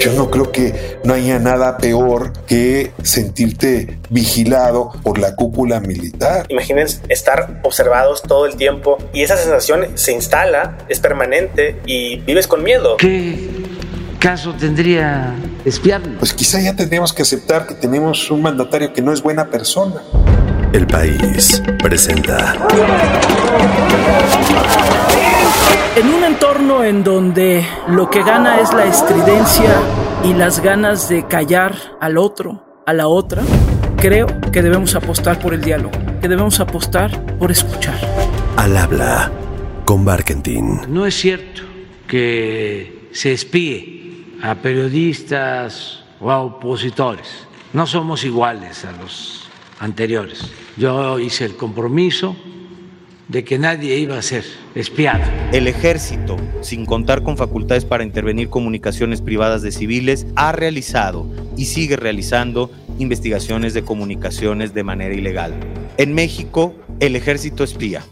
Yo no creo que no haya nada peor que sentirte vigilado por la cúpula militar. Imagínense estar observados todo el tiempo y esa sensación se instala, es permanente y vives con miedo. ¿Qué caso tendría espiarnos? Pues quizá ya tendríamos que aceptar que tenemos un mandatario que no es buena persona. El país presenta. En un entorno en donde lo que gana es la estridencia y las ganas de callar al otro, a la otra, creo que debemos apostar por el diálogo, que debemos apostar por escuchar. Al habla con Barkentin. No es cierto que se espíe a periodistas o a opositores. No somos iguales a los anteriores. Yo hice el compromiso de que nadie iba a ser espiado. El ejército, sin contar con facultades para intervenir comunicaciones privadas de civiles, ha realizado y sigue realizando investigaciones de comunicaciones de manera ilegal. En México, el ejército espía.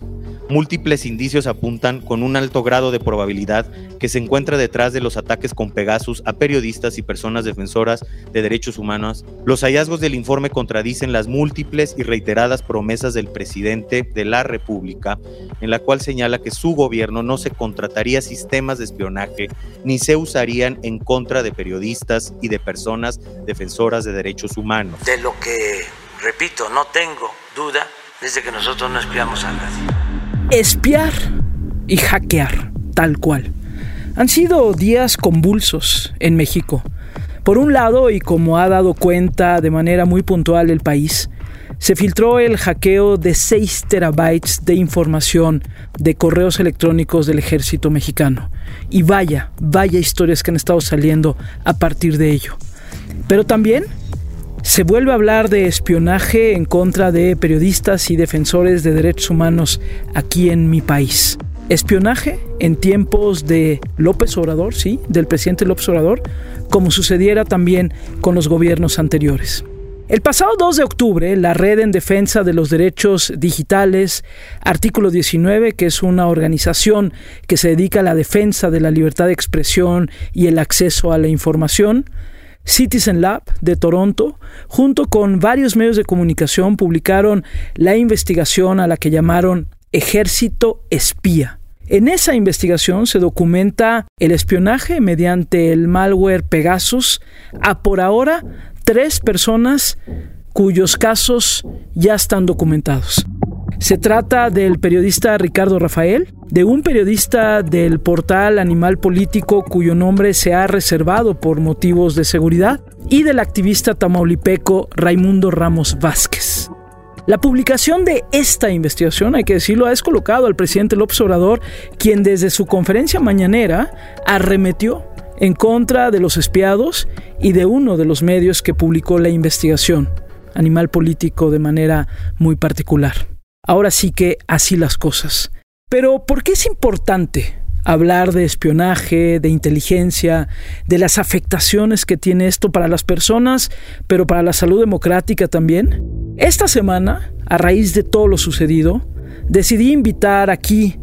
Múltiples indicios apuntan con un alto grado de probabilidad que se encuentra detrás de los ataques con Pegasus a periodistas y personas defensoras de derechos humanos. Los hallazgos del informe contradicen las múltiples y reiteradas promesas del presidente de la República, en la cual señala que su gobierno no se contrataría sistemas de espionaje ni se usarían en contra de periodistas y de personas defensoras de derechos humanos. De lo que, repito, no tengo duda desde que nosotros no espiamos a nadie espiar y hackear, tal cual. Han sido días convulsos en México. Por un lado, y como ha dado cuenta de manera muy puntual el país, se filtró el hackeo de 6 terabytes de información de correos electrónicos del ejército mexicano. Y vaya, vaya historias que han estado saliendo a partir de ello. Pero también se vuelve a hablar de espionaje en contra de periodistas y defensores de derechos humanos aquí en mi país. Espionaje en tiempos de López Obrador, sí, del presidente López Obrador, como sucediera también con los gobiernos anteriores. El pasado 2 de octubre, la Red en Defensa de los Derechos Digitales, artículo 19, que es una organización que se dedica a la defensa de la libertad de expresión y el acceso a la información, Citizen Lab de Toronto, junto con varios medios de comunicación, publicaron la investigación a la que llamaron Ejército Espía. En esa investigación se documenta el espionaje mediante el malware Pegasus a por ahora tres personas cuyos casos ya están documentados. Se trata del periodista Ricardo Rafael, de un periodista del portal Animal Político cuyo nombre se ha reservado por motivos de seguridad, y del activista tamaulipeco Raimundo Ramos Vázquez. La publicación de esta investigación, hay que decirlo, ha descolocado al presidente López Obrador, quien desde su conferencia mañanera arremetió en contra de los espiados y de uno de los medios que publicó la investigación, Animal Político de manera muy particular. Ahora sí que así las cosas. Pero ¿por qué es importante hablar de espionaje, de inteligencia, de las afectaciones que tiene esto para las personas, pero para la salud democrática también? Esta semana, a raíz de todo lo sucedido, decidí invitar aquí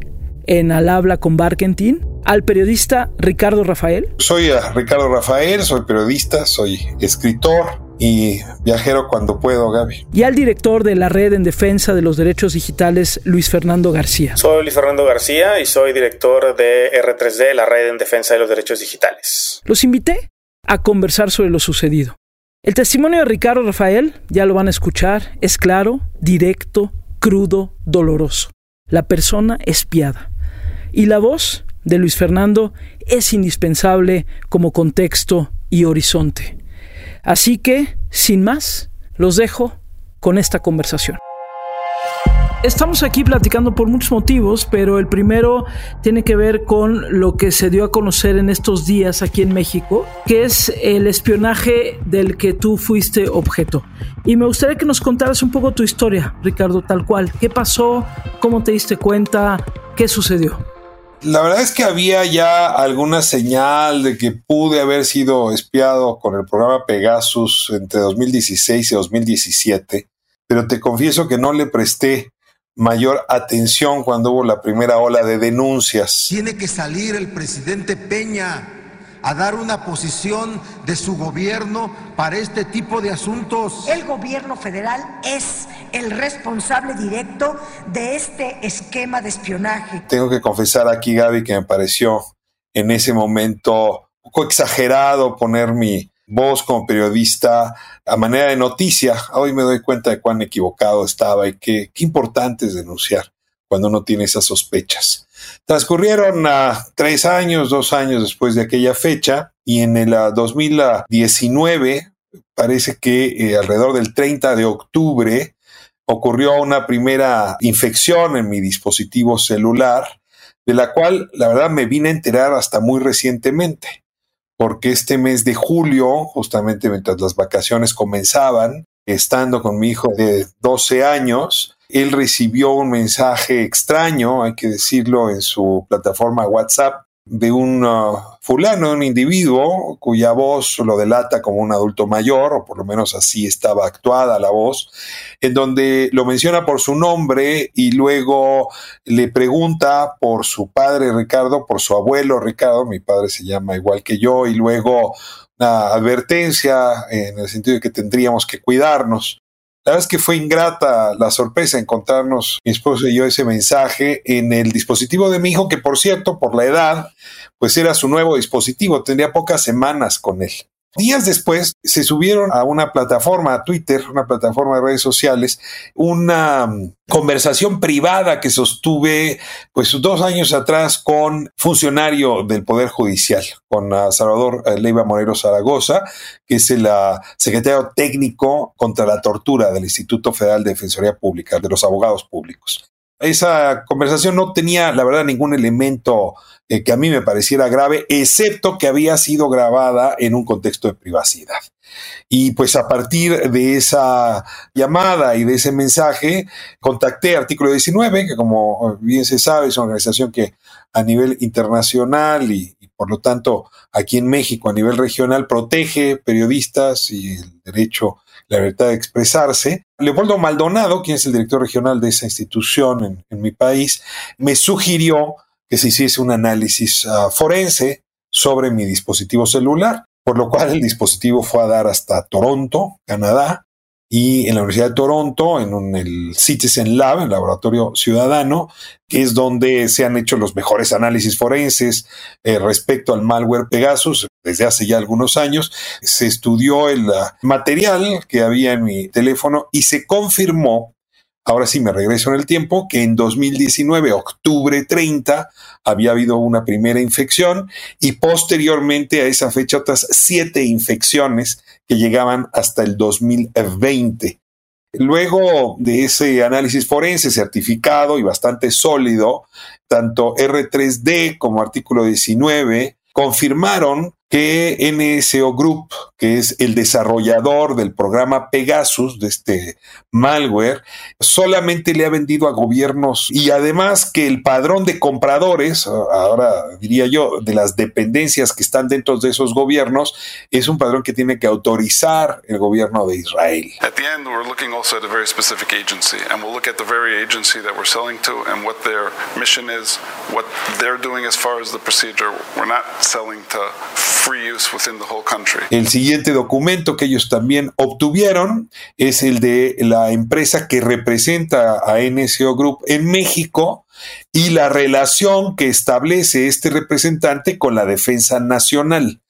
en Al Habla con Barkentin al periodista Ricardo Rafael. Soy eh, Ricardo Rafael, soy periodista, soy escritor, y viajero cuando puedo, Gaby. Y al director de la Red en Defensa de los Derechos Digitales, Luis Fernando García. Soy Luis Fernando García y soy director de R3D, la Red en Defensa de los Derechos Digitales. Los invité a conversar sobre lo sucedido. El testimonio de Ricardo Rafael, ya lo van a escuchar, es claro, directo, crudo, doloroso. La persona espiada. Y la voz de Luis Fernando es indispensable como contexto y horizonte. Así que, sin más, los dejo con esta conversación. Estamos aquí platicando por muchos motivos, pero el primero tiene que ver con lo que se dio a conocer en estos días aquí en México, que es el espionaje del que tú fuiste objeto. Y me gustaría que nos contaras un poco tu historia, Ricardo, tal cual. ¿Qué pasó? ¿Cómo te diste cuenta? ¿Qué sucedió? La verdad es que había ya alguna señal de que pude haber sido espiado con el programa Pegasus entre 2016 y 2017, pero te confieso que no le presté mayor atención cuando hubo la primera ola de denuncias. Tiene que salir el presidente Peña a dar una posición de su gobierno para este tipo de asuntos. El gobierno federal es el responsable directo de este esquema de espionaje. Tengo que confesar aquí, Gaby, que me pareció en ese momento un poco exagerado poner mi voz como periodista a manera de noticia. Hoy me doy cuenta de cuán equivocado estaba y qué, qué importante es denunciar cuando uno tiene esas sospechas. Transcurrieron uh, tres años, dos años después de aquella fecha y en el uh, 2019 parece que eh, alrededor del 30 de octubre ocurrió una primera infección en mi dispositivo celular, de la cual la verdad me vine a enterar hasta muy recientemente, porque este mes de julio, justamente mientras las vacaciones comenzaban, estando con mi hijo de 12 años, él recibió un mensaje extraño, hay que decirlo, en su plataforma WhatsApp de un uh, fulano, un individuo cuya voz lo delata como un adulto mayor, o por lo menos así estaba actuada la voz, en donde lo menciona por su nombre y luego le pregunta por su padre Ricardo, por su abuelo Ricardo, mi padre se llama igual que yo, y luego una advertencia en el sentido de que tendríamos que cuidarnos. La verdad es que fue ingrata la sorpresa encontrarnos mi esposo y yo ese mensaje en el dispositivo de mi hijo, que por cierto, por la edad, pues era su nuevo dispositivo, tendría pocas semanas con él. Días después se subieron a una plataforma, a Twitter, una plataforma de redes sociales, una mm, conversación privada que sostuve pues dos años atrás con funcionario del Poder Judicial, con Salvador eh, Leiva Morero Zaragoza, que es el ah, secretario técnico contra la tortura del Instituto Federal de Defensoría Pública, de los abogados públicos. Esa conversación no tenía, la verdad, ningún elemento eh, que a mí me pareciera grave, excepto que había sido grabada en un contexto de privacidad. Y pues a partir de esa llamada y de ese mensaje, contacté Artículo 19, que como bien se sabe es una organización que a nivel internacional y, por lo tanto aquí en México a nivel regional protege periodistas y el derecho la libertad de expresarse. Leopoldo Maldonado, quien es el director regional de esa institución en mi país, me sugirió que se hiciese un análisis uh, forense sobre mi dispositivo celular, por lo cual el dispositivo fue a dar hasta Toronto, Canadá, y en la Universidad de Toronto, en el Citizen Lab, el laboratorio ciudadano, que es donde se han hecho los mejores análisis forenses eh, respecto al malware Pegasus. Desde hace ya algunos años se estudió el uh, material que había en mi teléfono y se confirmó Ahora sí me regreso en el tiempo, que en 2019, octubre 30, había habido una primera infección y posteriormente a esa fecha otras siete infecciones que llegaban hasta el 2020. Luego de ese análisis forense certificado y bastante sólido, tanto R3D como artículo 19 confirmaron que NSO Group, que es el desarrollador del programa Pegasus, de este malware, solamente le ha vendido a gobiernos y además que el padrón de compradores, ahora diría yo, de las dependencias que están dentro de esos gobiernos, es un padrón que tiene que autorizar el gobierno de Israel. At the end, we're looking also at a very specific agency, and we'll look at the very agency that we're selling to and what their mission is, what they're doing as far as the procedure. We're not selling to el siguiente documento que ellos también obtuvieron es el de la empresa que representa a NSO Group en México y la relación que establece este representante con la defensa nacional.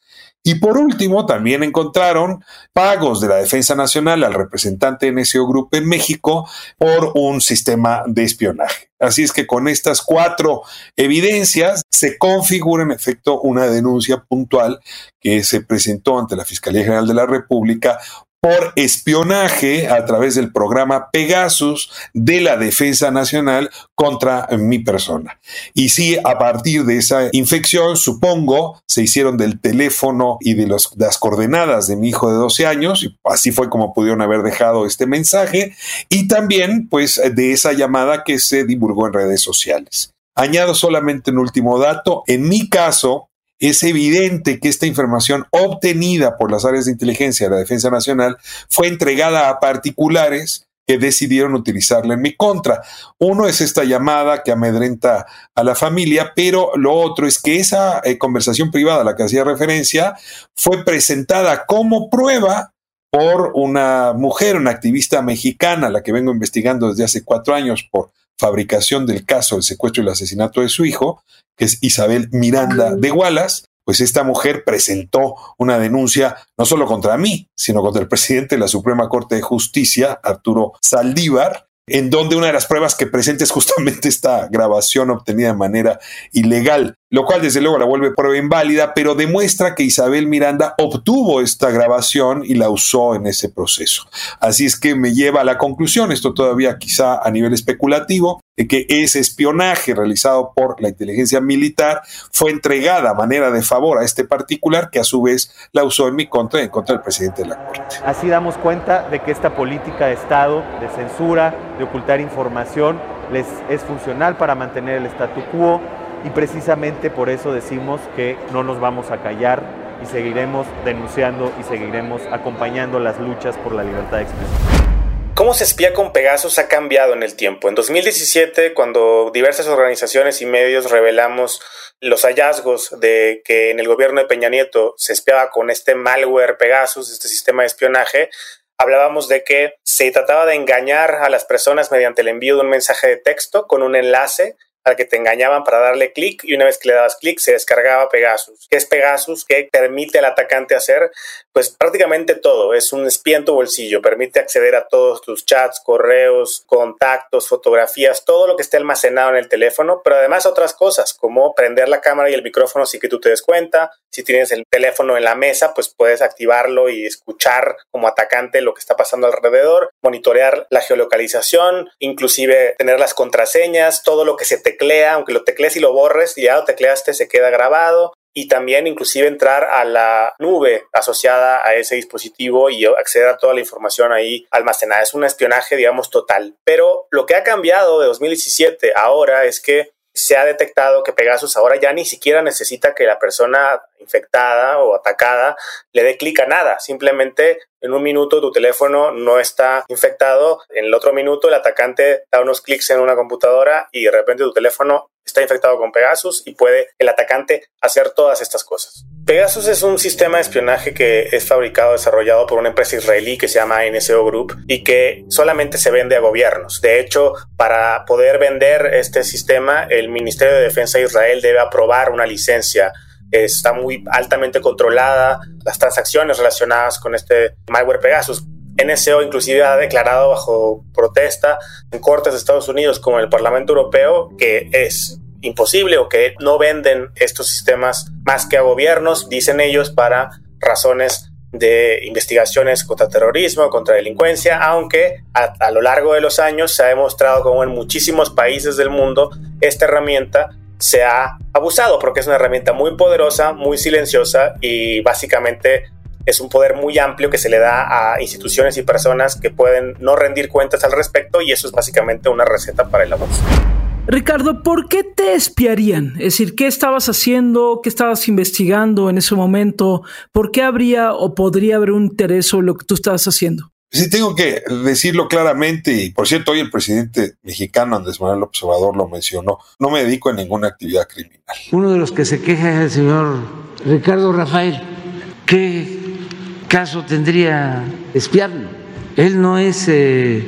Y por último, también encontraron pagos de la Defensa Nacional al representante NSO Group en México por un sistema de espionaje. Así es que con estas cuatro evidencias se configura en efecto una denuncia puntual que se presentó ante la Fiscalía General de la República por espionaje a través del programa Pegasus de la Defensa Nacional contra mi persona. Y sí, a partir de esa infección, supongo, se hicieron del teléfono y de, las coordenadas de mi hijo de 12 años, y así fue como pudieron haber dejado este mensaje, y también pues de esa llamada que se divulgó en redes sociales. Añado solamente un último dato, en mi caso, es evidente que esta información obtenida por las áreas de inteligencia de la Defensa Nacional fue entregada a particulares que decidieron utilizarla en mi contra. Uno es esta llamada que amedrenta a la familia, pero lo otro es que esa eh, conversación privada a la que hacía referencia fue presentada como prueba por una mujer, una activista mexicana, la que vengo investigando desde hace cuatro años por fabricación del caso del secuestro y el asesinato de su hijo, que es Isabel Miranda de Wallace, pues esta mujer presentó una denuncia no solo contra mí, sino contra el presidente de la Suprema Corte de Justicia, Arturo Saldívar, en donde una de las pruebas que presenta es justamente esta grabación obtenida de manera ilegal, lo cual desde luego la vuelve prueba inválida, pero demuestra que Isabel Miranda obtuvo esta grabación y la usó en ese proceso. Así es que me lleva a la conclusión, esto todavía quizá a nivel especulativo, de que ese espionaje realizado por la inteligencia militar fue entregada a manera de favor a este particular que a su vez la usó en mi contra y en contra del presidente de la Corte. Así damos cuenta de que esta política de Estado, de censura, de ocultar información, les es funcional para mantener el statu quo y precisamente por eso decimos que no nos vamos a callar y seguiremos denunciando y seguiremos acompañando las luchas por la libertad de expresión. ¿Cómo se espía con Pegasus ha cambiado en el tiempo? En 2017, cuando diversas organizaciones y medios revelamos los hallazgos de que en el gobierno de Peña Nieto se espiaba con este malware Pegasus, este sistema de espionaje, hablábamos de que se trataba de engañar a las personas mediante el envío de un mensaje de texto con un enlace al que te engañaban para darle clic y una vez que le dabas clic se descargaba Pegasus. ¿Qué es Pegasus? ¿Qué permite al atacante hacer? Pues prácticamente todo. Es un espía en tu bolsillo. Permite acceder a todos tus chats, correos, contactos, fotografías, todo lo que esté almacenado en el teléfono, pero además otras cosas como prender la cámara y el micrófono sin que tú te des cuenta. Si tienes el teléfono en la mesa, pues puedes activarlo y escuchar como atacante lo que está pasando alrededor, monitorear la geolocalización, inclusive tener las contraseñas, todo lo que se te teclea, aunque lo teclees y lo borres, ya lo tecleaste, se queda grabado. Y también inclusive entrar a la nube asociada a ese dispositivo y acceder a toda la información ahí almacenada. Es un espionaje, digamos, total. Pero lo que ha cambiado de 2017 ahora es que se ha detectado que Pegasus ahora ya ni siquiera necesita que la persona infectada o atacada le dé clic a nada. Simplemente en un minuto tu teléfono no está infectado, en el otro minuto el atacante da unos clics en una computadora y de repente tu teléfono está infectado con Pegasus y puede el atacante hacer todas estas cosas. Pegasus es un sistema de espionaje que es fabricado, desarrollado por una empresa israelí que se llama NSO Group y que solamente se vende a gobiernos. De hecho, para poder vender este sistema, el Ministerio de Defensa de Israel debe aprobar una licencia está muy altamente controlada, las transacciones relacionadas con este malware Pegasus. NSO inclusive ha declarado bajo protesta en cortes de Estados Unidos como el Parlamento Europeo que es imposible o que no venden estos sistemas más que a gobiernos, dicen ellos, para razones de investigaciones contra terrorismo, contra delincuencia, aunque a, lo largo de los años se ha demostrado como en muchísimos países del mundo esta herramienta se ha abusado porque es una herramienta muy poderosa, muy silenciosa y básicamente es un poder muy amplio que se le da a instituciones y personas que pueden no rendir cuentas al respecto y eso es básicamente una receta para el abuso. Ricardo, ¿por qué te espiarían? Es decir, ¿qué estabas haciendo? ¿Qué estabas investigando en ese momento? ¿Por qué habría o podría haber un interés en lo que tú estabas haciendo? Sí, tengo que decirlo claramente, y por cierto, hoy el presidente mexicano Andrés Manuel López Obrador lo mencionó, no me dedico a ninguna actividad criminal. Uno de los que se queja es el señor Ricardo Rafael. ¿Qué caso tendría espiarlo? Él no es eh,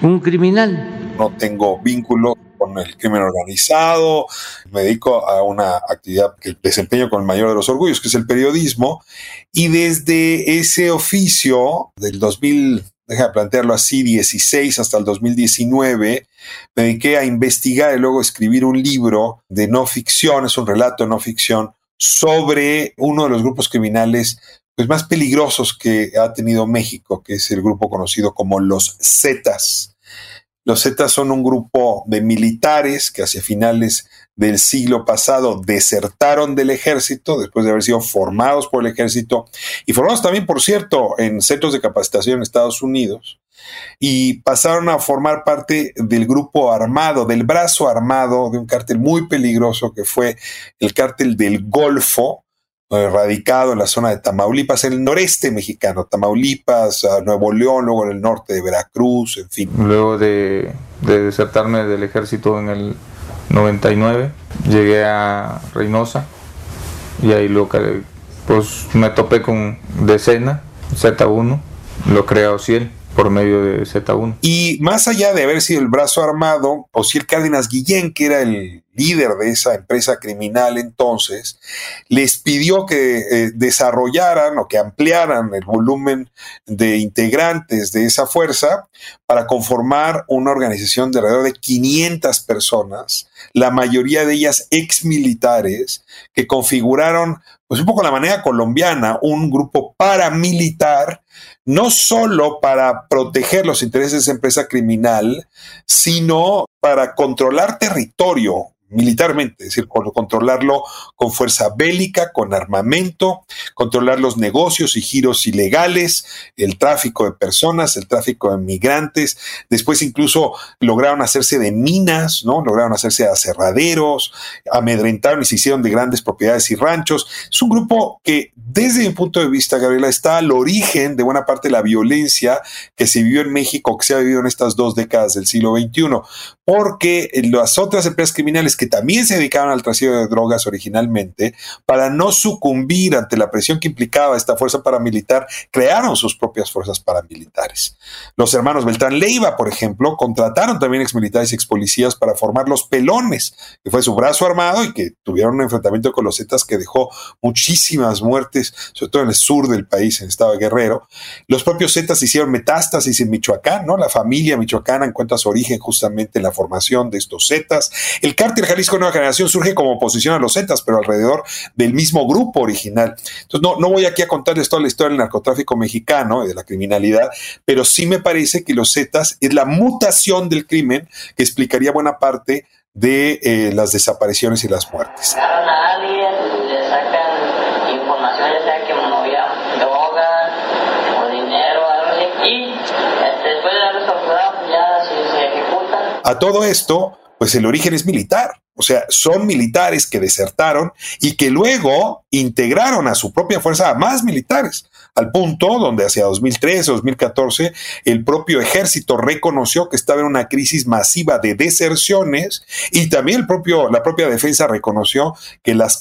un criminal. No tengo vínculo con el crimen organizado, me dedico a una actividad que desempeño con el mayor de los orgullos, que es el periodismo, y desde ese oficio del 2000, deja plantearlo así, 16 hasta el 2019, me dediqué a investigar y luego escribir un libro de no ficción, es un relato de no ficción, sobre uno de los grupos criminales pues, más peligrosos que ha tenido México, que es el grupo conocido como los Zetas. Los Zetas son un grupo de militares que hacia finales del siglo pasado desertaron del ejército después de haber sido formados por el ejército y formados también, por cierto, en centros de capacitación en Estados Unidos y pasaron a formar parte del grupo armado, del brazo armado de un cártel muy peligroso que fue el cártel del Golfo, radicado en la zona de Tamaulipas, en el noreste mexicano, Tamaulipas, Nuevo León, luego en el norte de Veracruz, en fin. Luego de, de desertarme del ejército en el 99, llegué a Reynosa y ahí lo pues me topé con Decena, Z1, lo crea Ociel por medio de Z1. Y más allá de haber sido el brazo armado, Ociel Cárdenas Guillén, que era el líder de esa empresa criminal entonces, les pidió que eh, desarrollaran o que ampliaran el volumen de integrantes de esa fuerza para conformar una organización de alrededor de 500 personas, la mayoría de ellas ex militares, que configuraron, pues un poco la manera colombiana, un grupo paramilitar, no solo para proteger los intereses de esa empresa criminal, sino para controlar territorio militarmente, es decir, controlarlo con fuerza bélica, con armamento, controlar los negocios y giros ilegales, el tráfico de personas, el tráfico de migrantes. Después incluso lograron hacerse de minas, ¿no? Lograron hacerse de aserraderos, amedrentaron y se hicieron de grandes propiedades y ranchos. Es un grupo que, desde mi punto de vista, Gabriela, está al origen de buena parte de la violencia que se vivió en México, que se ha vivido en estas dos décadas del siglo XXI, porque las otras empresas criminales que también se dedicaban al trasiego de drogas originalmente, para no sucumbir ante la presión que implicaba esta fuerza paramilitar, crearon sus propias fuerzas paramilitares. Los hermanos Beltrán Leiva, por ejemplo, contrataron también exmilitares y expolicías para formar los pelones, que fue su brazo armado y que tuvieron un enfrentamiento con los Zetas que dejó muchísimas muertes, sobre todo en el sur del país, en el estado de Guerrero. Los propios Zetas hicieron metástasis en Michoacán, ¿no? La familia michoacana encuentra su origen justamente en la formación de estos Zetas. El cártel Jalisco Nueva Generación surge como oposición a los Zetas, pero alrededor del mismo grupo original. Entonces, no, no voy aquí a contarles toda la historia del narcotráfico mexicano y de la criminalidad, pero sí me parece que los Zetas es la mutación del crimen que explicaría buena parte de eh, las desapariciones y las muertes. A todo esto, pues el origen es militar. O sea, son militares que desertaron y que luego integraron a su propia fuerza a más militares, al punto donde hacia 2013 o 2014 el propio ejército reconoció que estaba en una crisis masiva de deserciones y también el propio, la propia defensa reconoció que las,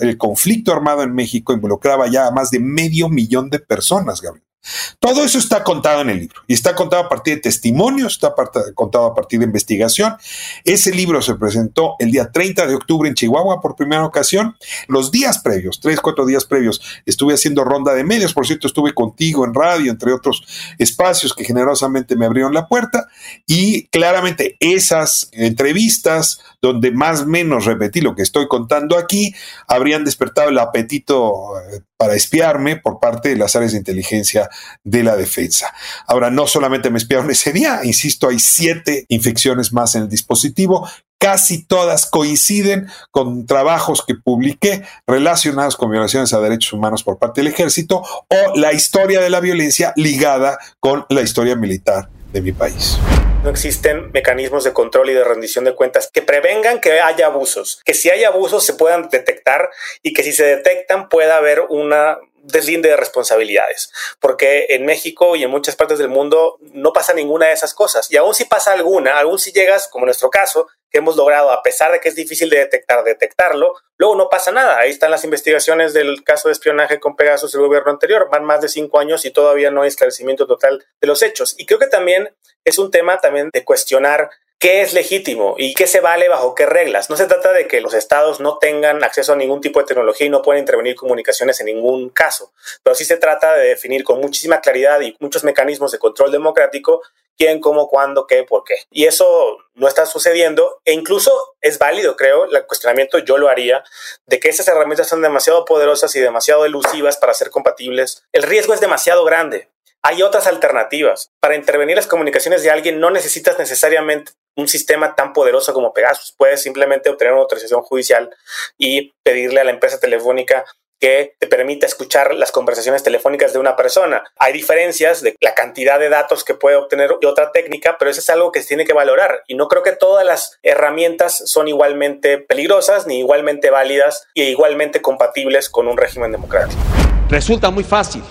el conflicto armado en México involucraba ya a más de medio millón de personas, Gabriel. Todo eso está contado en el libro y está contado a partir de testimonios, está contado a partir de investigación. Ese libro se presentó el día 30 de octubre en Chihuahua por primera ocasión. Los días previos, tres, cuatro días previos, estuve haciendo ronda de medios. Por cierto, estuve contigo en radio, entre otros espacios que generosamente me abrieron la puerta. Y claramente esas entrevistas, donde más o menos repetí lo que estoy contando aquí, habrían despertado el apetito eh, para espiarme por parte de las áreas de inteligencia de la defensa. Ahora, no solamente me espiaron ese día, insisto, hay siete infecciones más en el dispositivo. Casi todas coinciden con trabajos que publiqué relacionados con violaciones a derechos humanos por parte del ejército o la historia de la violencia ligada con la historia militar de mi país. No existen mecanismos de control y de rendición de cuentas que prevengan que haya abusos, que si hay abusos se puedan detectar y que si se detectan pueda haber una deslinde de responsabilidades, porque en México y en muchas partes del mundo no pasa ninguna de esas cosas. Y aún si pasa alguna, aún si llegas, como en nuestro caso, que hemos logrado, a pesar de que es difícil de detectar, detectarlo, luego no pasa nada. Ahí están las investigaciones del caso de espionaje con Pegasus del gobierno anterior. Van más de cinco años y todavía no hay esclarecimiento total de los hechos. Y creo que también es un tema también de cuestionar qué es legítimo y qué se vale bajo qué reglas. No se trata de que los estados no tengan acceso a ningún tipo de tecnología y no puedan intervenir comunicaciones en ningún caso, pero sí se trata de definir con muchísima claridad y muchos mecanismos de control democrático quién, cómo, cuándo, qué, por qué. Y eso no está sucediendo e incluso es válido, creo, el cuestionamiento yo lo haría, de que esas herramientas son demasiado poderosas y demasiado elusivas para ser compatibles. El riesgo es demasiado grande. Hay otras alternativas. Para intervenir las comunicaciones de alguien no necesitas necesariamente un sistema tan poderoso como Pegasus. Puedes simplemente obtener una autorización judicial y pedirle a la empresa telefónica que te permita escuchar las conversaciones telefónicas de una persona. Hay diferencias de la cantidad de datos que puede obtener y otra técnica, pero eso es algo que se tiene que valorar. Y no creo que todas las herramientas son igualmente peligrosas, ni igualmente válidas y igualmente compatibles con un régimen democrático. Resulta muy fácil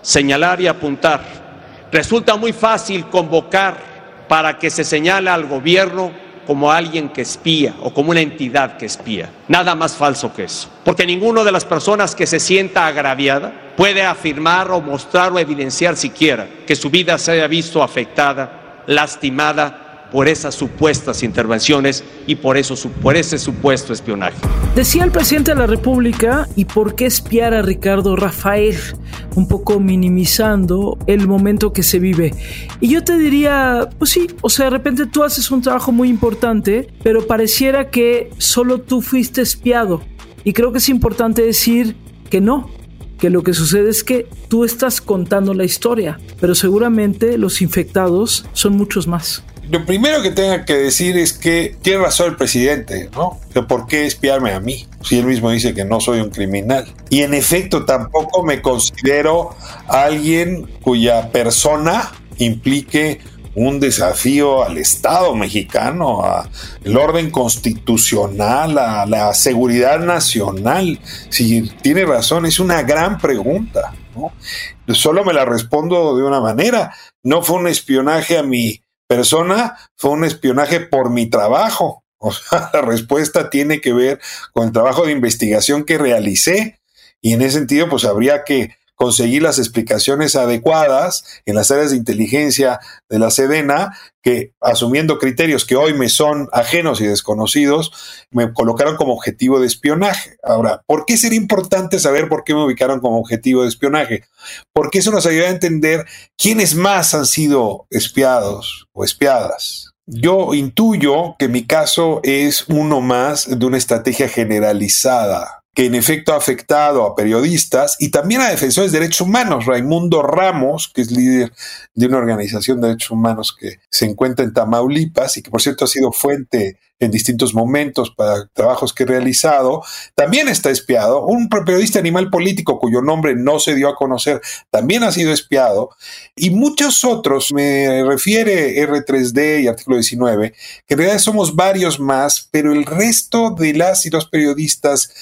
señalar y apuntar. Resulta muy fácil convocar para que se señale al gobierno como alguien que espía o como una entidad que espía. Nada más falso que eso. Porque ninguna de las personas que se sienta agraviada puede afirmar o mostrar o evidenciar siquiera que su vida se haya visto afectada, lastimada por esas supuestas intervenciones y por, eso, por ese supuesto espionaje. Decía el presidente de la República, ¿y por qué espiar a Ricardo Rafael? Un poco minimizando el momento que se vive. Y yo te diría, pues sí, o sea, de repente tú haces un trabajo muy importante, pero pareciera que solo tú fuiste espiado. Y creo que es importante decir que no, que lo que sucede es que tú estás contando la historia, pero seguramente los infectados son muchos más lo primero que tenga que decir es que tiene razón el presidente, ¿no? ¿Por qué espiarme a mí? Si él mismo dice que no soy un criminal. Y en efecto, tampoco me considero alguien cuya persona implique un desafío al Estado mexicano, al orden constitucional, a la seguridad nacional. Si tiene razón, es una gran pregunta. ¿no? Solo me la respondo de una manera. No fue un espionaje a mi persona fue un espionaje por mi trabajo. O sea, la respuesta tiene que ver con el trabajo de investigación que realicé y en ese sentido pues habría que conseguir las explicaciones adecuadas en las áreas de inteligencia de la Sedena, que asumiendo criterios que hoy me son ajenos y desconocidos, me colocaron como objetivo de espionaje. Ahora, ¿por qué sería importante saber por qué me ubicaron como objetivo de espionaje? Porque eso nos ayuda a entender quiénes más han sido espiados o espiadas. Yo intuyo que mi caso es uno más de una estrategia generalizada que en efecto ha afectado a periodistas y también a defensores de derechos humanos. Raimundo Ramos, que es líder de una organización de derechos humanos que se encuentra en Tamaulipas y que por cierto ha sido fuente en distintos momentos para trabajos que he realizado, también está espiado. Un periodista animal político cuyo nombre no se dio a conocer también ha sido espiado. Y muchos otros, me refiere R3D y artículo 19, que en realidad somos varios más, pero el resto de las y los periodistas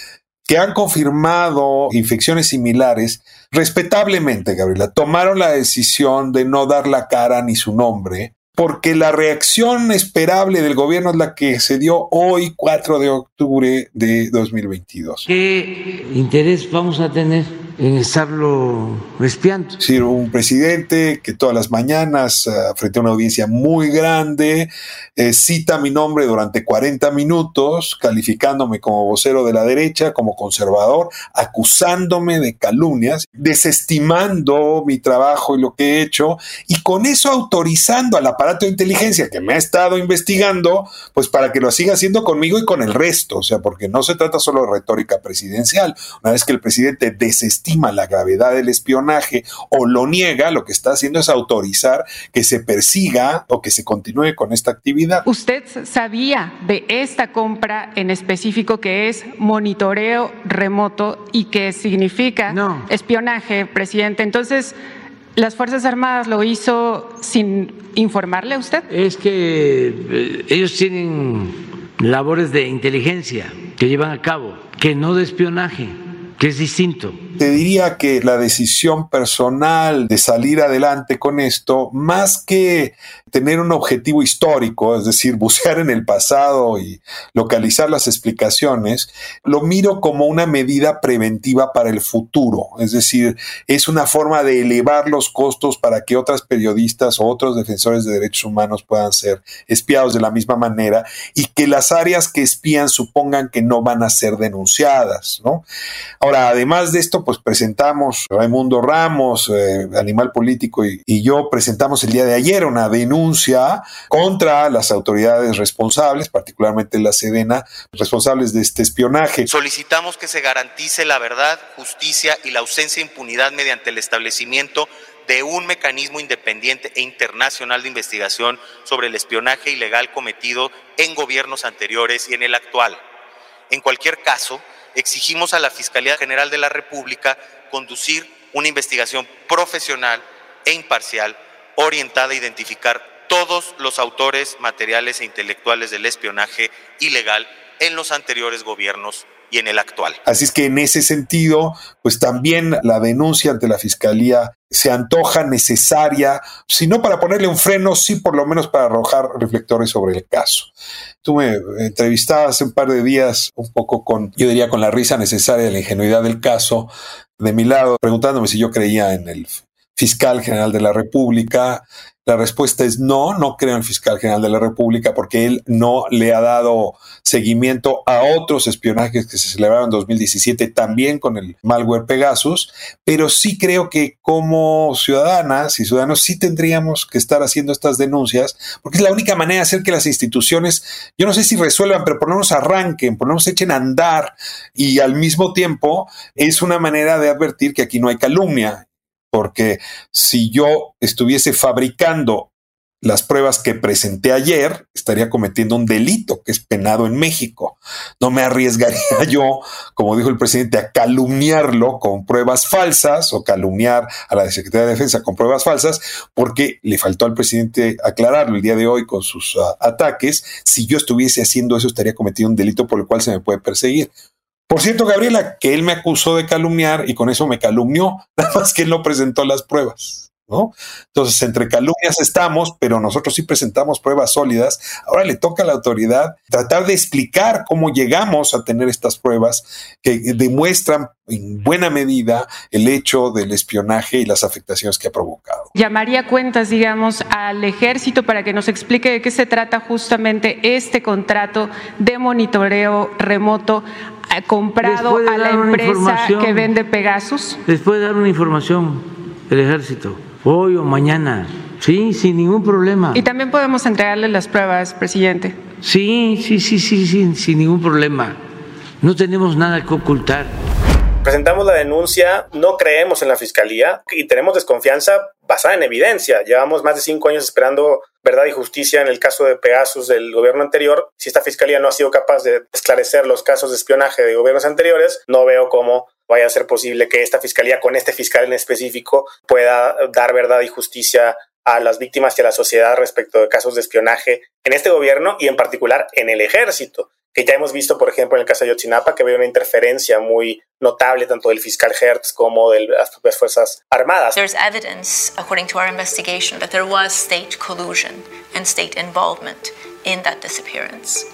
que han confirmado infecciones similares, respetablemente, Gabriela, tomaron la decisión de no dar la cara ni su nombre, porque la reacción esperable del gobierno es la que se dio hoy, 4 de octubre de 2022. ¿Qué interés vamos a tener? En estarlo espiando. Sí, un presidente que todas las mañanas, uh, frente a una audiencia muy grande, eh, cita mi nombre durante 40 minutos, calificándome como vocero de la derecha, como conservador, acusándome de calumnias, desestimando mi trabajo y lo que he hecho, y con eso autorizando al aparato de inteligencia que me ha estado investigando, pues para que lo siga haciendo conmigo y con el resto, o sea, porque no se trata solo de retórica presidencial. Una vez que el presidente desestima la gravedad del espionaje o lo niega, lo que está haciendo es autorizar que se persiga o que se continúe con esta actividad. ¿Usted sabía de esta compra en específico que es monitoreo remoto y que significa espionaje, presidente? Entonces, ¿las Fuerzas Armadas lo hizo sin informarle a usted? Es que eh, ellos tienen labores de inteligencia que llevan a cabo, que no de espionaje que es distinto. Te diría que la decisión personal de salir adelante con esto, más que tener un objetivo histórico, es decir, bucear en el pasado y localizar las explicaciones, lo miro como una medida preventiva para el futuro. Es decir, es una forma de elevar los costos para que otras periodistas o otros defensores de derechos humanos puedan ser espiados de la misma manera y que las áreas que espían supongan que no van a ser denunciadas. ¿no? Ahora, además de esto, pues presentamos, Raimundo Ramos, eh, Animal Político y, y yo presentamos el día de ayer una denuncia contra las autoridades responsables, particularmente la Sedena, responsables de este espionaje. Solicitamos que se garantice la verdad, justicia y la ausencia de impunidad mediante el establecimiento de un mecanismo independiente e internacional de investigación sobre el espionaje ilegal cometido en gobiernos anteriores y en el actual. En cualquier caso, exigimos a la Fiscalía General de la República conducir una investigación profesional e imparcial orientada a identificar todos los autores materiales e intelectuales del espionaje ilegal en los anteriores gobiernos y en el actual. Así es que en ese sentido, pues también la denuncia ante la Fiscalía se antoja necesaria, si no para ponerle un freno, sí por lo menos para arrojar reflectores sobre el caso. Tú me entrevistabas un par de días un poco con, yo diría, con la risa necesaria de la ingenuidad del caso, de mi lado, preguntándome si yo creía en el fiscal general de la República, la respuesta es no, no creo en el fiscal general de la República porque él no le ha dado seguimiento a otros espionajes que se celebraron en 2017 también con el malware Pegasus, pero sí creo que como ciudadanas y ciudadanos sí tendríamos que estar haciendo estas denuncias porque es la única manera de hacer que las instituciones, yo no sé si resuelvan, pero por lo menos arranquen, por lo menos echen a andar y al mismo tiempo es una manera de advertir que aquí no hay calumnia porque si yo estuviese fabricando las pruebas que presenté ayer, estaría cometiendo un delito que es penado en México. No me arriesgaría yo, como dijo el presidente, a calumniarlo con pruebas falsas o calumniar a la Secretaría de Defensa con pruebas falsas, porque le faltó al presidente aclararlo el día de hoy con sus uh, ataques. Si yo estuviese haciendo eso, estaría cometiendo un delito por el cual se me puede perseguir. Por cierto, Gabriela, que él me acusó de calumniar y con eso me calumnió, nada más que él no presentó las pruebas. ¿No? Entonces, entre calumnias estamos, pero nosotros sí presentamos pruebas sólidas. Ahora le toca a la autoridad tratar de explicar cómo llegamos a tener estas pruebas que demuestran en buena medida el hecho del espionaje y las afectaciones que ha provocado. Llamaría cuentas, digamos, al ejército para que nos explique de qué se trata justamente este contrato de monitoreo remoto comprado a la empresa que vende Pegasus? Les puede dar una información el ejército, hoy o mañana, sí, sin ningún problema. Y también podemos entregarle las pruebas, presidente. Sí, sí, sí, sí, sí, sin ningún problema. No tenemos nada que ocultar presentamos la denuncia, no creemos en la fiscalía y tenemos desconfianza basada en evidencia. Llevamos más de cinco años esperando verdad y justicia en el caso de Pegasus del gobierno anterior. Si esta fiscalía no ha sido capaz de esclarecer los casos de espionaje de gobiernos anteriores, no veo cómo vaya a ser posible que esta fiscalía con este fiscal en específico pueda dar verdad y justicia a las víctimas y a la sociedad respecto de casos de espionaje en este gobierno y en particular en el ejército que ya hemos visto, por ejemplo, en el caso de Yotzinapa, que había una interferencia muy notable tanto del fiscal Hertz como de las propias Fuerzas Armadas. There's evidence, according to our investigation, that there was state collusion and state involvement in that disappearance.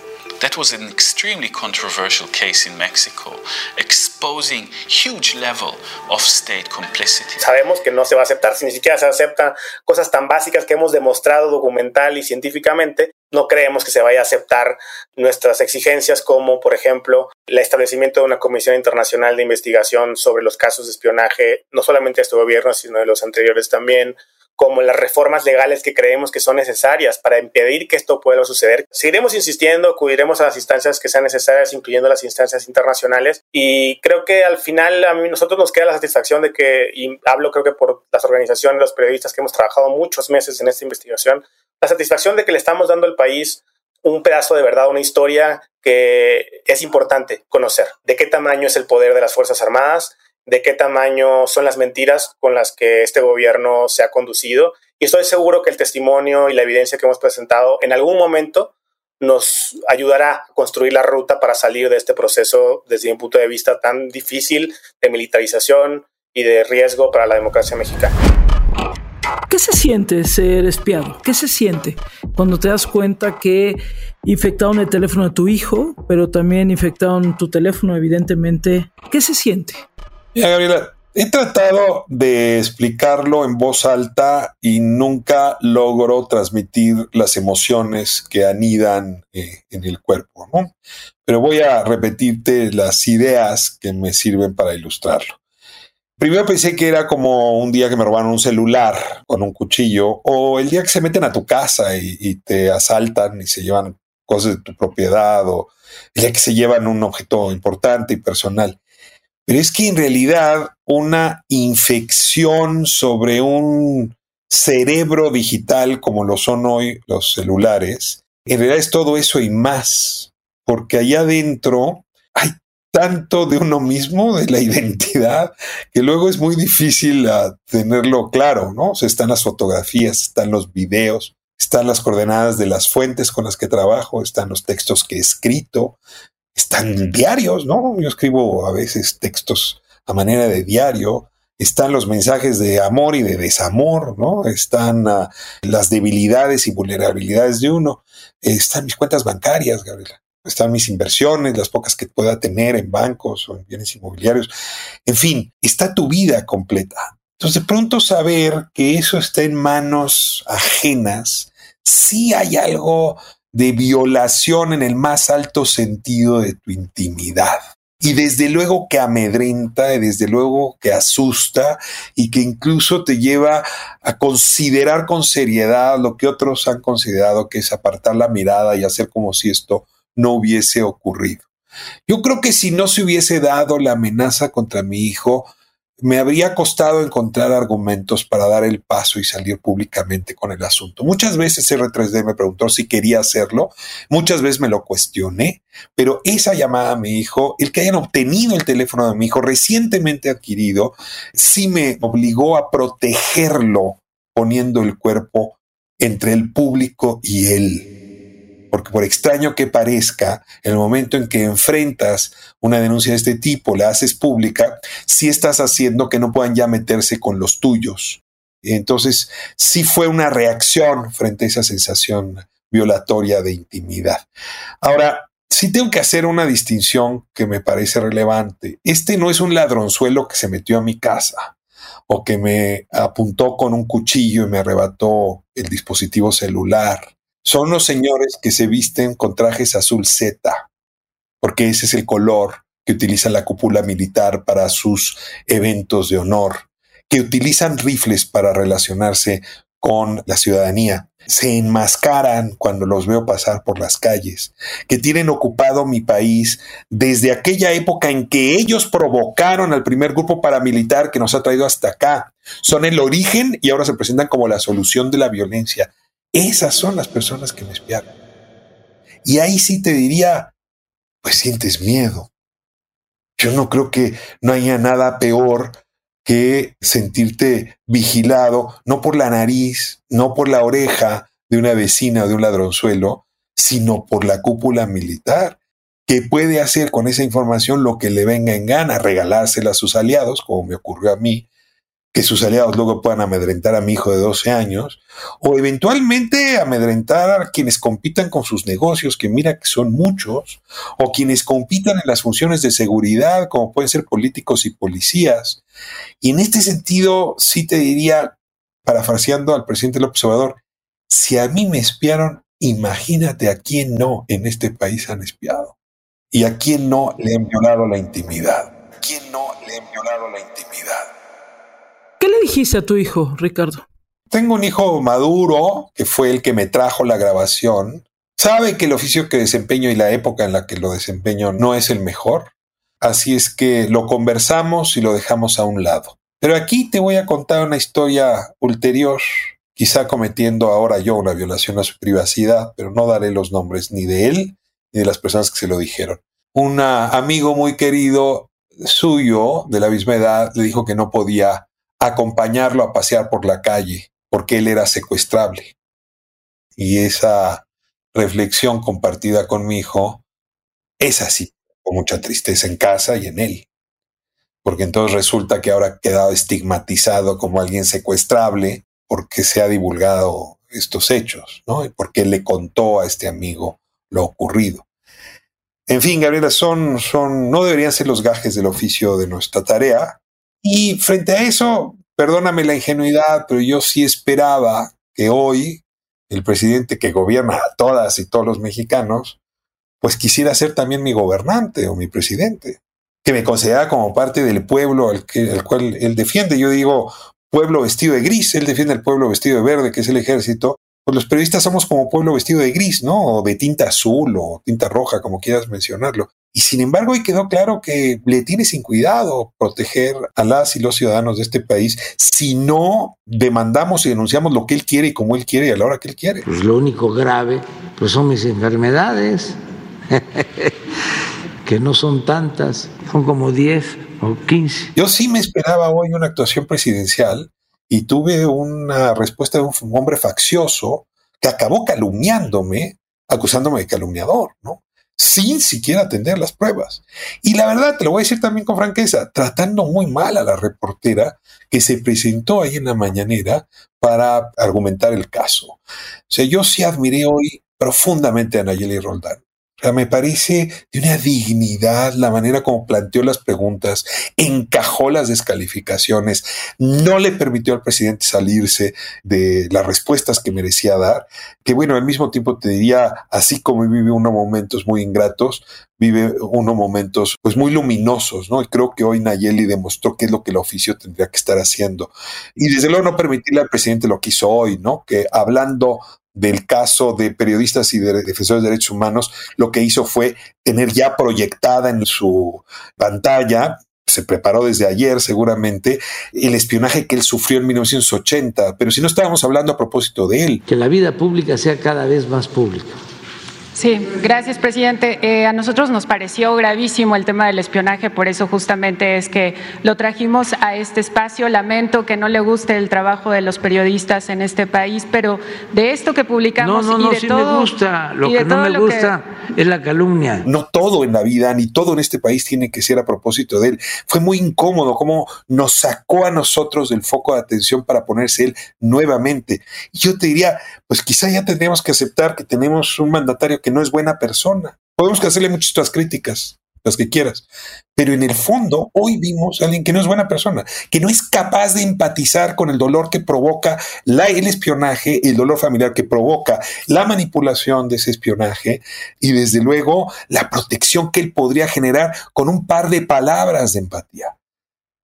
That was an extremely controversial case in Mexico, exposing huge level of state complicity. Sabemos que no se va a aceptar, si ni siquiera se aceptan cosas tan básicas que hemos demostrado documental y científicamente, no creemos que se vaya a aceptar nuestras exigencias como, por ejemplo, el establecimiento de una comisión internacional de investigación sobre los casos de espionaje, no solamente de este gobierno, sino de los anteriores también, como las reformas legales que creemos que son necesarias para impedir que esto pueda suceder. Seguiremos insistiendo, acudiremos a las instancias que sean necesarias, incluyendo las instancias internacionales, y creo que al final a mí, nosotros nos queda la satisfacción de que, y hablo creo que por las organizaciones, los periodistas que hemos trabajado muchos meses en esta investigación, la satisfacción de que le estamos dando al país un pedazo de verdad, una historia que es importante conocer. De qué tamaño es el poder de las Fuerzas Armadas, de qué tamaño son las mentiras con las que este gobierno se ha conducido. Y estoy seguro que el testimonio y la evidencia que hemos presentado en algún momento nos ayudará a construir la ruta para salir de este proceso desde un punto de vista tan difícil de militarización y de riesgo para la democracia mexicana. ¿Qué se siente ser espiado? ¿Qué se siente cuando te das cuenta que infectaron el teléfono de tu hijo, pero también infectaron tu teléfono, evidentemente? ¿Qué se siente? Mira, Gabriela, he tratado de explicarlo en voz alta y nunca logro transmitir las emociones que anidan eh, en el cuerpo, ¿no? Pero voy a repetirte las ideas que me sirven para ilustrarlo. Primero pensé que era como un día que me robaron un celular con un cuchillo o el día que se meten a tu casa y, y te asaltan y se llevan cosas de tu propiedad o el día que se llevan un objeto importante y personal. Pero es que en realidad una infección sobre un cerebro digital como lo son hoy los celulares, en realidad es todo eso y más, porque allá adentro hay tanto de uno mismo, de la identidad, que luego es muy difícil uh, tenerlo claro, ¿no? O sea, están las fotografías, están los videos, están las coordenadas de las fuentes con las que trabajo, están los textos que he escrito, están diarios, ¿no? Yo escribo a veces textos a manera de diario, están los mensajes de amor y de desamor, ¿no? Están uh, las debilidades y vulnerabilidades de uno, están mis cuentas bancarias, Gabriela están mis inversiones, las pocas que pueda tener en bancos o en bienes inmobiliarios. En fin, está tu vida completa. Entonces, de pronto saber que eso está en manos ajenas, sí hay algo de violación en el más alto sentido de tu intimidad. Y desde luego que amedrenta, y desde luego que asusta y que incluso te lleva a considerar con seriedad lo que otros han considerado que es apartar la mirada y hacer como si esto no hubiese ocurrido. Yo creo que si no se hubiese dado la amenaza contra mi hijo, me habría costado encontrar argumentos para dar el paso y salir públicamente con el asunto. Muchas veces R3D me preguntó si quería hacerlo, muchas veces me lo cuestioné, pero esa llamada a mi hijo, el que hayan obtenido el teléfono de mi hijo recientemente adquirido, sí me obligó a protegerlo poniendo el cuerpo entre el público y él porque por extraño que parezca, en el momento en que enfrentas una denuncia de este tipo, la haces pública, sí estás haciendo que no puedan ya meterse con los tuyos. Entonces, sí fue una reacción frente a esa sensación violatoria de intimidad. Ahora, sí tengo que hacer una distinción que me parece relevante. Este no es un ladronzuelo que se metió a mi casa o que me apuntó con un cuchillo y me arrebató el dispositivo celular son los señores que se visten con trajes azul Z, porque ese es el color que utiliza la cúpula militar para sus eventos de honor, que utilizan rifles para relacionarse con la ciudadanía, se enmascaran cuando los veo pasar por las calles, que tienen ocupado mi país desde aquella época en que ellos provocaron al primer grupo paramilitar que nos ha traído hasta acá. Son el origen y ahora se presentan como la solución de la violencia. Esas son las personas que me espiaron. Y ahí sí te diría, pues sientes miedo. Yo no creo que no haya nada peor que sentirte vigilado, no por la nariz, no por la oreja de una vecina o de un ladronzuelo, sino por la cúpula militar, que puede hacer con esa información lo que le venga en gana, regalársela a sus aliados, como me ocurrió a mí, que sus aliados luego puedan amedrentar a mi hijo de 12 años, o eventualmente amedrentar a quienes compitan con sus negocios, que mira que son muchos, o quienes compitan en las funciones de seguridad, como pueden ser políticos y policías. Y en este sentido, sí te diría, parafraseando al presidente López Obrador, si a mí me espiaron, imagínate a quién no en este país han espiado. Y a quién no le han la intimidad. ¿Quién no le han violado la intimidad? ¿Qué le dijiste a tu hijo, Ricardo? Tengo un hijo maduro, que fue el que me trajo la grabación. Sabe que el oficio que desempeño y la época en la que lo desempeño no es el mejor. Así es que lo conversamos y lo dejamos a un lado. Pero aquí te voy a contar una historia ulterior, quizá cometiendo ahora yo una violación a su privacidad, pero no daré los nombres ni de él ni de las personas que se lo dijeron. Un amigo muy querido suyo, de la misma edad, le dijo que no podía acompañarlo a pasear por la calle, porque él era secuestrable. Y esa reflexión compartida con mi hijo es así, con mucha tristeza en casa y en él. Porque entonces resulta que ahora ha quedado estigmatizado como alguien secuestrable porque se ha divulgado estos hechos, ¿no? Y porque le contó a este amigo lo ocurrido. En fin, Gabriela, son, son, no deberían ser los gajes del oficio de nuestra tarea, y frente a eso, perdóname la ingenuidad, pero yo sí esperaba que hoy el presidente que gobierna a todas y todos los mexicanos, pues quisiera ser también mi gobernante o mi presidente, que me considera como parte del pueblo al, que, al cual él defiende. Yo digo pueblo vestido de gris, él defiende el pueblo vestido de verde, que es el ejército, pues los periodistas somos como pueblo vestido de gris, ¿no? O de tinta azul o tinta roja, como quieras mencionarlo. Y sin embargo, ahí quedó claro que le tiene sin cuidado proteger a las y los ciudadanos de este país si no demandamos y denunciamos lo que él quiere y como él quiere y a la hora que él quiere. Pues lo único grave pues son mis enfermedades. que no son tantas, son como 10 o 15. Yo sí me esperaba hoy una actuación presidencial y tuve una respuesta de un hombre faccioso que acabó calumniándome, acusándome de calumniador, ¿no? Sin siquiera atender las pruebas. Y la verdad, te lo voy a decir también con franqueza, tratando muy mal a la reportera que se presentó ahí en la mañanera para argumentar el caso. O sea, yo sí admiré hoy profundamente a Nayeli Roldán me parece de una dignidad la manera como planteó las preguntas, encajó las descalificaciones, no le permitió al presidente salirse de las respuestas que merecía dar, que bueno, al mismo tiempo te diría, así como vive unos momentos muy ingratos, vive unos momentos pues muy luminosos, ¿no? Y creo que hoy Nayeli demostró qué es lo que el oficio tendría que estar haciendo. Y desde luego no permitirle al presidente lo que hizo hoy, ¿no? Que hablando del caso de periodistas y de defensores de derechos humanos, lo que hizo fue tener ya proyectada en su pantalla se preparó desde ayer seguramente el espionaje que él sufrió en 1980, pero si no estábamos hablando a propósito de él. Que la vida pública sea cada vez más pública. Sí, gracias, presidente. Eh, a nosotros nos pareció gravísimo el tema del espionaje, por eso justamente es que lo trajimos a este espacio. Lamento que no le guste el trabajo de los periodistas en este país, pero de esto que publicamos no, no, y de sí todo, me gusta. Lo que no me gusta es la calumnia. No todo en la vida, ni todo en este país tiene que ser a propósito de él. Fue muy incómodo cómo nos sacó a nosotros del foco de atención para ponerse él nuevamente. Y yo te diría, pues quizá ya tendríamos que aceptar que tenemos un mandatario que no es buena persona. Podemos hacerle muchas otras críticas, las que quieras, pero en el fondo hoy vimos a alguien que no es buena persona, que no es capaz de empatizar con el dolor que provoca el espionaje, el dolor familiar que provoca la manipulación de ese espionaje y desde luego la protección que él podría generar con un par de palabras de empatía.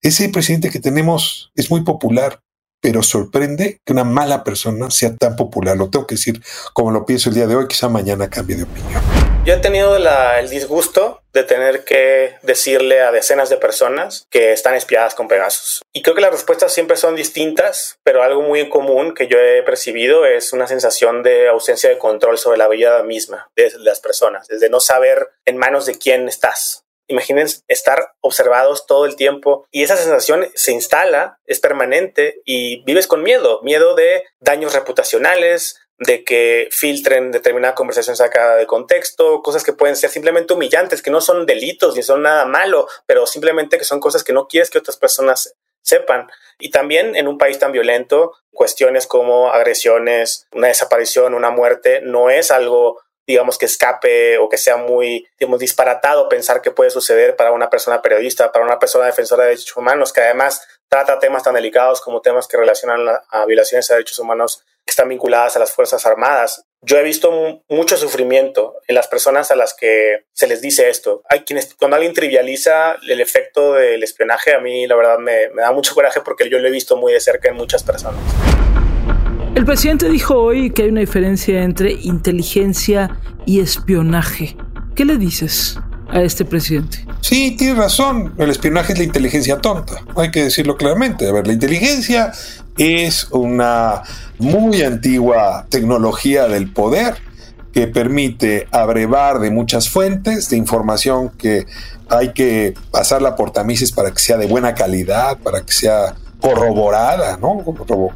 Ese presidente que tenemos es muy popular, pero sorprende que una mala persona sea tan popular. Lo tengo que decir como lo pienso el día de hoy, quizá mañana cambie de opinión. Yo he tenido el disgusto de tener que decirle a decenas de personas que están espiadas con Pegasus. Y creo que las respuestas siempre son distintas, pero algo muy común que yo he percibido es una sensación de ausencia de control sobre la vida misma de las personas, desde no saber en manos de quién estás. Imaginen estar observados todo el tiempo y esa sensación se instala, es permanente y vives con miedo, miedo de daños reputacionales, de que filtren determinada conversación sacada de contexto, cosas que pueden ser simplemente humillantes, que no son delitos ni son nada malo, pero simplemente que son cosas que no quieres que otras personas sepan. Y también en un país tan violento, cuestiones como agresiones, una desaparición, una muerte, no es algo digamos, que escape o que sea muy, digamos, disparatado pensar que puede suceder para una persona periodista, para una persona defensora de derechos humanos, que además trata temas tan delicados como temas que relacionan a violaciones a derechos humanos que están vinculadas a las Fuerzas Armadas. Yo he visto mucho sufrimiento en las personas a las que se les dice esto. Hay quienes, cuando alguien trivializa el efecto del espionaje, a mí la verdad me, me da mucho coraje porque yo lo he visto muy de cerca en muchas personas. El presidente dijo hoy que hay una diferencia entre inteligencia y espionaje. ¿Qué le dices a este presidente? Sí, tiene razón. El espionaje es la inteligencia tonta. Hay que decirlo claramente. A ver, la inteligencia es una muy antigua tecnología del poder que permite abrevar de muchas fuentes de información que hay que pasarla por tamices para que sea de buena calidad, para que sea corroborada, ¿no?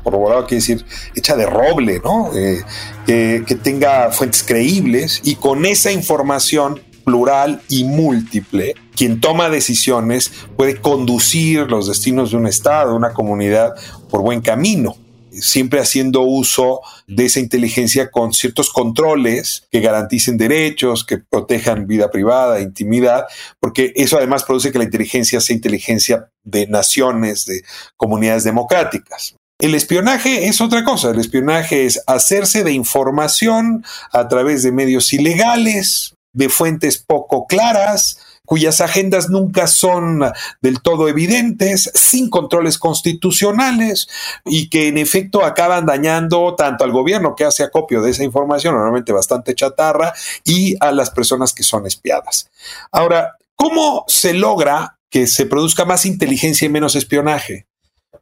Corroborada quiere decir hecha de roble, ¿no? Eh, que tenga fuentes creíbles y con esa información plural y múltiple, quien toma decisiones puede conducir los destinos de un Estado, una comunidad, por buen camino siempre haciendo uso de esa inteligencia con ciertos controles que garanticen derechos, que protejan vida privada, intimidad, porque eso además produce que la inteligencia sea inteligencia de naciones, de comunidades democráticas. El espionaje es otra cosa, el espionaje es hacerse de información a través de medios ilegales, de fuentes poco claras, cuyas agendas nunca son del todo evidentes, sin controles constitucionales y que en efecto acaban dañando tanto al gobierno que hace acopio de esa información, normalmente bastante chatarra, y a las personas que son espiadas. Ahora, ¿cómo se logra que se produzca más inteligencia y menos espionaje?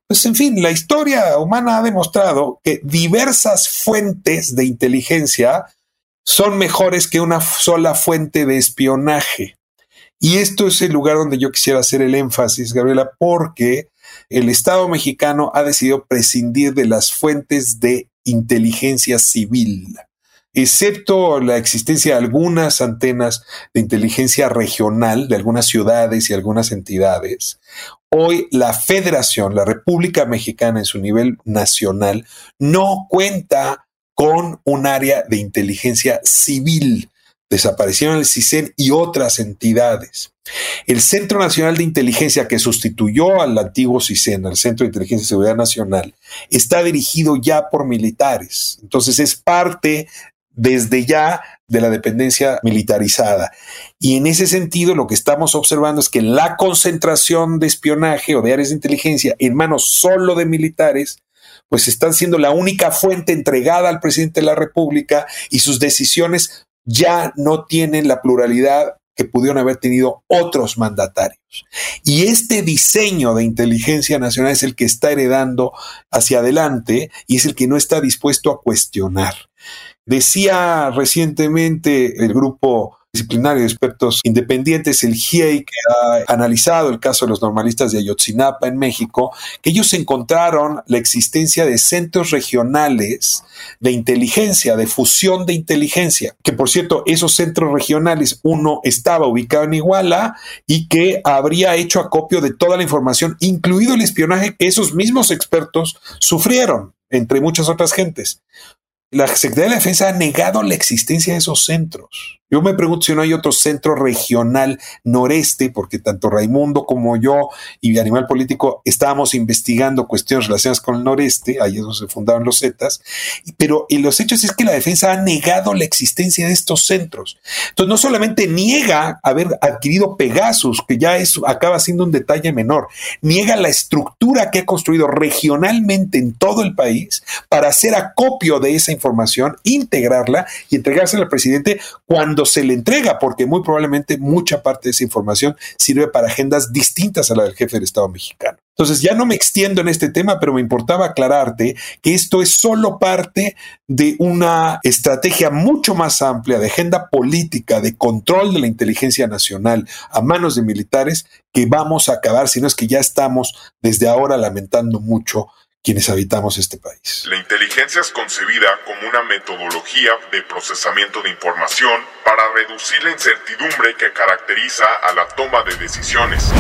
Pues en fin, la historia humana ha demostrado que diversas fuentes de inteligencia son mejores que una sola fuente de espionaje. Y esto es el lugar donde yo quisiera hacer el énfasis, Gabriela, porque el Estado mexicano ha decidido prescindir de las fuentes de inteligencia civil, excepto la existencia de algunas antenas de inteligencia regional de algunas ciudades y algunas entidades. Hoy la Federación, la República Mexicana en su nivel nacional, no cuenta con un área de inteligencia civil. Desaparecieron el CISEN y otras entidades. El Centro Nacional de Inteligencia que sustituyó al antiguo CISEN, al Centro de Inteligencia y Seguridad Nacional, está dirigido ya por militares. Entonces es parte desde ya de la dependencia militarizada. Y en ese sentido, lo que estamos observando es que la concentración de espionaje o de áreas de inteligencia en manos solo de militares, pues están siendo la única fuente entregada al presidente de la República y sus decisiones ya no tienen la pluralidad que pudieron haber tenido otros mandatarios. Y este diseño de inteligencia nacional es el que está heredando hacia adelante y es el que no está dispuesto a cuestionar. Decía recientemente el grupo disciplinario de expertos independientes, el GIEI, que ha analizado el caso de los normalistas de Ayotzinapa en México, que ellos encontraron la existencia de centros regionales de inteligencia, de fusión de inteligencia, que por cierto, esos centros regionales, uno estaba ubicado en Iguala y que habría hecho acopio de toda la información, incluido el espionaje que esos mismos expertos sufrieron entre muchas otras gentes. La Secretaría de la Defensa ha negado la existencia de esos centros. Yo me pregunto si no hay otro centro regional noreste, porque tanto Raimundo como yo y Animal Político estábamos investigando cuestiones relacionadas con el noreste, ahí es donde se fundaron los Zetas, pero en los hechos es que la defensa ha negado la existencia de estos centros. Entonces, no solamente niega haber adquirido Pegasus, que ya es, acaba siendo un detalle menor, niega la estructura que ha construido regionalmente en todo el país para hacer acopio de esa información, integrarla y entregársela al presidente cuando se le entrega, porque muy probablemente mucha parte de esa información sirve para agendas distintas a la del jefe del Estado mexicano. Entonces, ya no me extiendo en este tema, pero me importaba aclararte que esto es solo parte de una estrategia mucho más amplia de agenda política, de control de la inteligencia nacional a manos de militares que vamos a acabar, si no es que ya estamos desde ahora lamentando mucho quienes habitamos este país. La inteligencia es concebida como una metodología de procesamiento de información para reducir la incertidumbre que caracteriza a la toma de decisiones.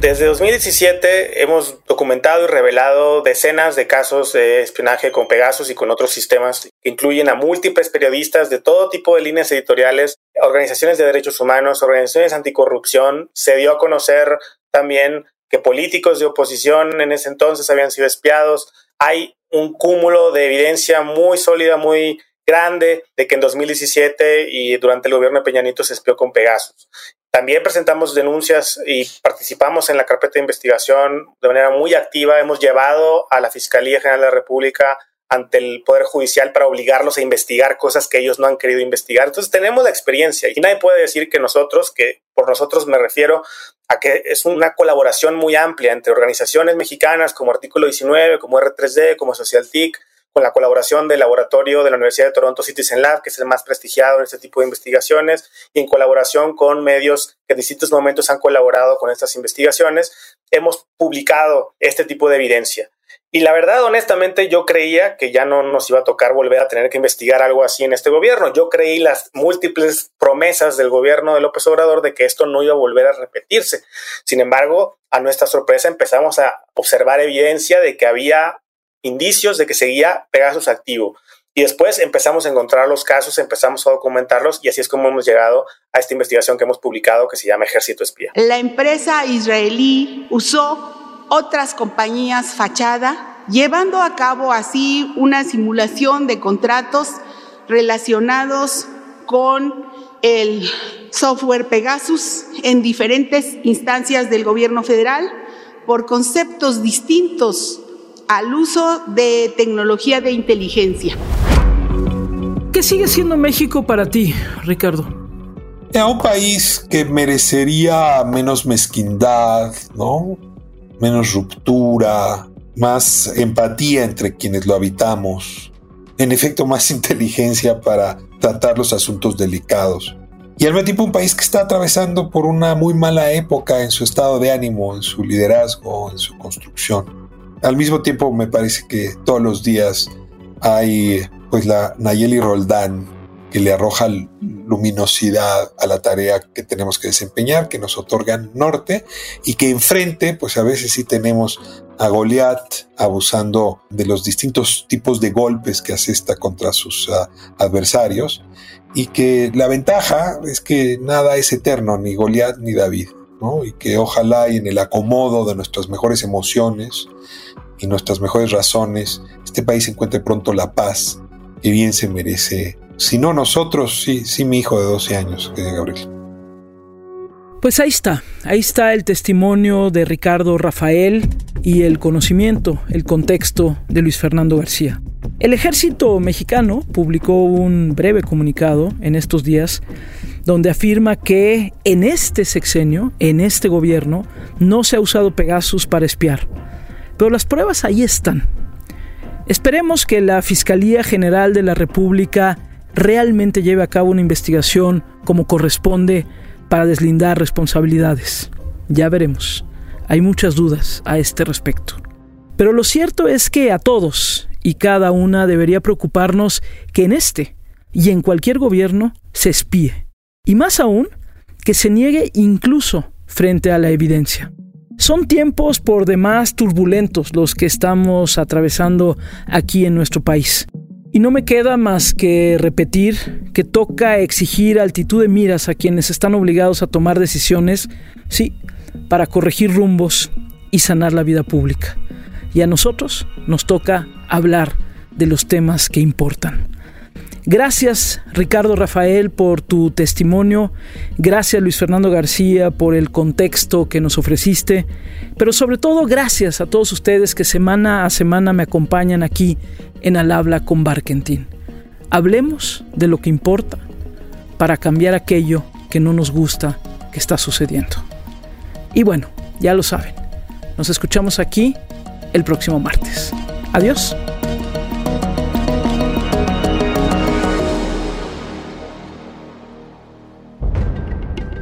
Desde 2017 hemos documentado y revelado decenas de casos de espionaje con Pegasus y con otros sistemas que incluyen a múltiples periodistas de todo tipo de líneas editoriales, organizaciones de derechos humanos, organizaciones anticorrupción. Se dio a conocer también que políticos de oposición en ese entonces habían sido espiados. Hay un cúmulo de evidencia muy sólida, muy grande de que en 2017 y durante el gobierno de Peña Nieto se espió con Pegasus. También presentamos denuncias y participamos en la carpeta de investigación de manera muy activa. Hemos llevado a la Fiscalía General de la República ante el Poder Judicial para obligarlos a investigar cosas que ellos no han querido investigar. Entonces tenemos la experiencia y nadie puede decir que nosotros, que por nosotros me refiero a que es una colaboración muy amplia entre organizaciones mexicanas como Artículo 19, como R3D, como SocialTIC, con la colaboración del laboratorio de la Universidad de Toronto Citizen Lab, que es el más prestigiado en este tipo de investigaciones, y en colaboración con medios que en distintos momentos han colaborado con estas investigaciones, hemos publicado este tipo de evidencia. Y la verdad, honestamente, yo creía que ya no nos iba a tocar volver a tener que investigar algo así en este gobierno. Yo creí las múltiples promesas del gobierno de López Obrador de que esto no iba a volver a repetirse. Sin embargo, a nuestra sorpresa empezamos a observar evidencia de que había indicios de que seguía Pegasus activo. Y después empezamos a encontrar los casos, empezamos a documentarlos y así es como hemos llegado a esta investigación que hemos publicado que se llama Ejército Espía. La empresa israelí usó otras compañías fachada, llevando a cabo así una simulación de contratos relacionados con el software Pegasus en diferentes instancias del gobierno federal por conceptos distintos al uso de tecnología de inteligencia. ¿Qué sigue siendo México para ti, Ricardo? A un país que merecería menos mezquindad, ¿no? Menos ruptura, más empatía entre quienes lo habitamos, en efecto más inteligencia para tratar los asuntos delicados. y al mismo tiempo un país que está atravesando por una muy mala época en su estado de ánimo, en su liderazgo, en su construcción. Al mismo tiempo me parece que todos los días hay pues la Nayeli Roldán que le arroja luminosidad a la tarea que tenemos que desempeñar, que nos otorgan norte y que enfrente pues a veces sí tenemos a Goliat abusando de los distintos tipos de golpes que asesta contra sus uh, adversarios y que la ventaja es que nada es eterno, ni Goliat ni David, ¿no? y que ojalá y en el acomodo de nuestras mejores emociones y nuestras mejores razones, este país encuentre pronto la paz que bien se merece. Si no nosotros, sí, sí mi hijo de 12 años, que Gabriel. Pues ahí está, ahí está el testimonio de Ricardo Rafael y el conocimiento, el contexto de Luis Fernando García. El ejército mexicano publicó un breve comunicado en estos días donde afirma que en este sexenio, en este gobierno, no se ha usado Pegasus para espiar. Pero las pruebas ahí están. Esperemos que la Fiscalía General de la República realmente lleve a cabo una investigación como corresponde para deslindar responsabilidades. Ya veremos. Hay muchas dudas a este respecto. Pero lo cierto es que a todos y cada una debería preocuparnos que en este y en cualquier gobierno se espíe. Y más aún, que se niegue incluso frente a la evidencia. Son tiempos por demás turbulentos los que estamos atravesando aquí en nuestro país. Y no me queda más que repetir que toca exigir altitud de miras a quienes están obligados a tomar decisiones, sí, para corregir rumbos y sanar la vida pública. Y a nosotros nos toca hablar de los temas que importan. Gracias Ricardo Rafael por tu testimonio, gracias Luis Fernando García por el contexto que nos ofreciste, pero sobre todo gracias a todos ustedes que semana a semana me acompañan aquí en Al habla con Barkentin. Hablemos de lo que importa para cambiar aquello que no nos gusta que está sucediendo. Y bueno, ya lo saben, nos escuchamos aquí el próximo martes. Adiós.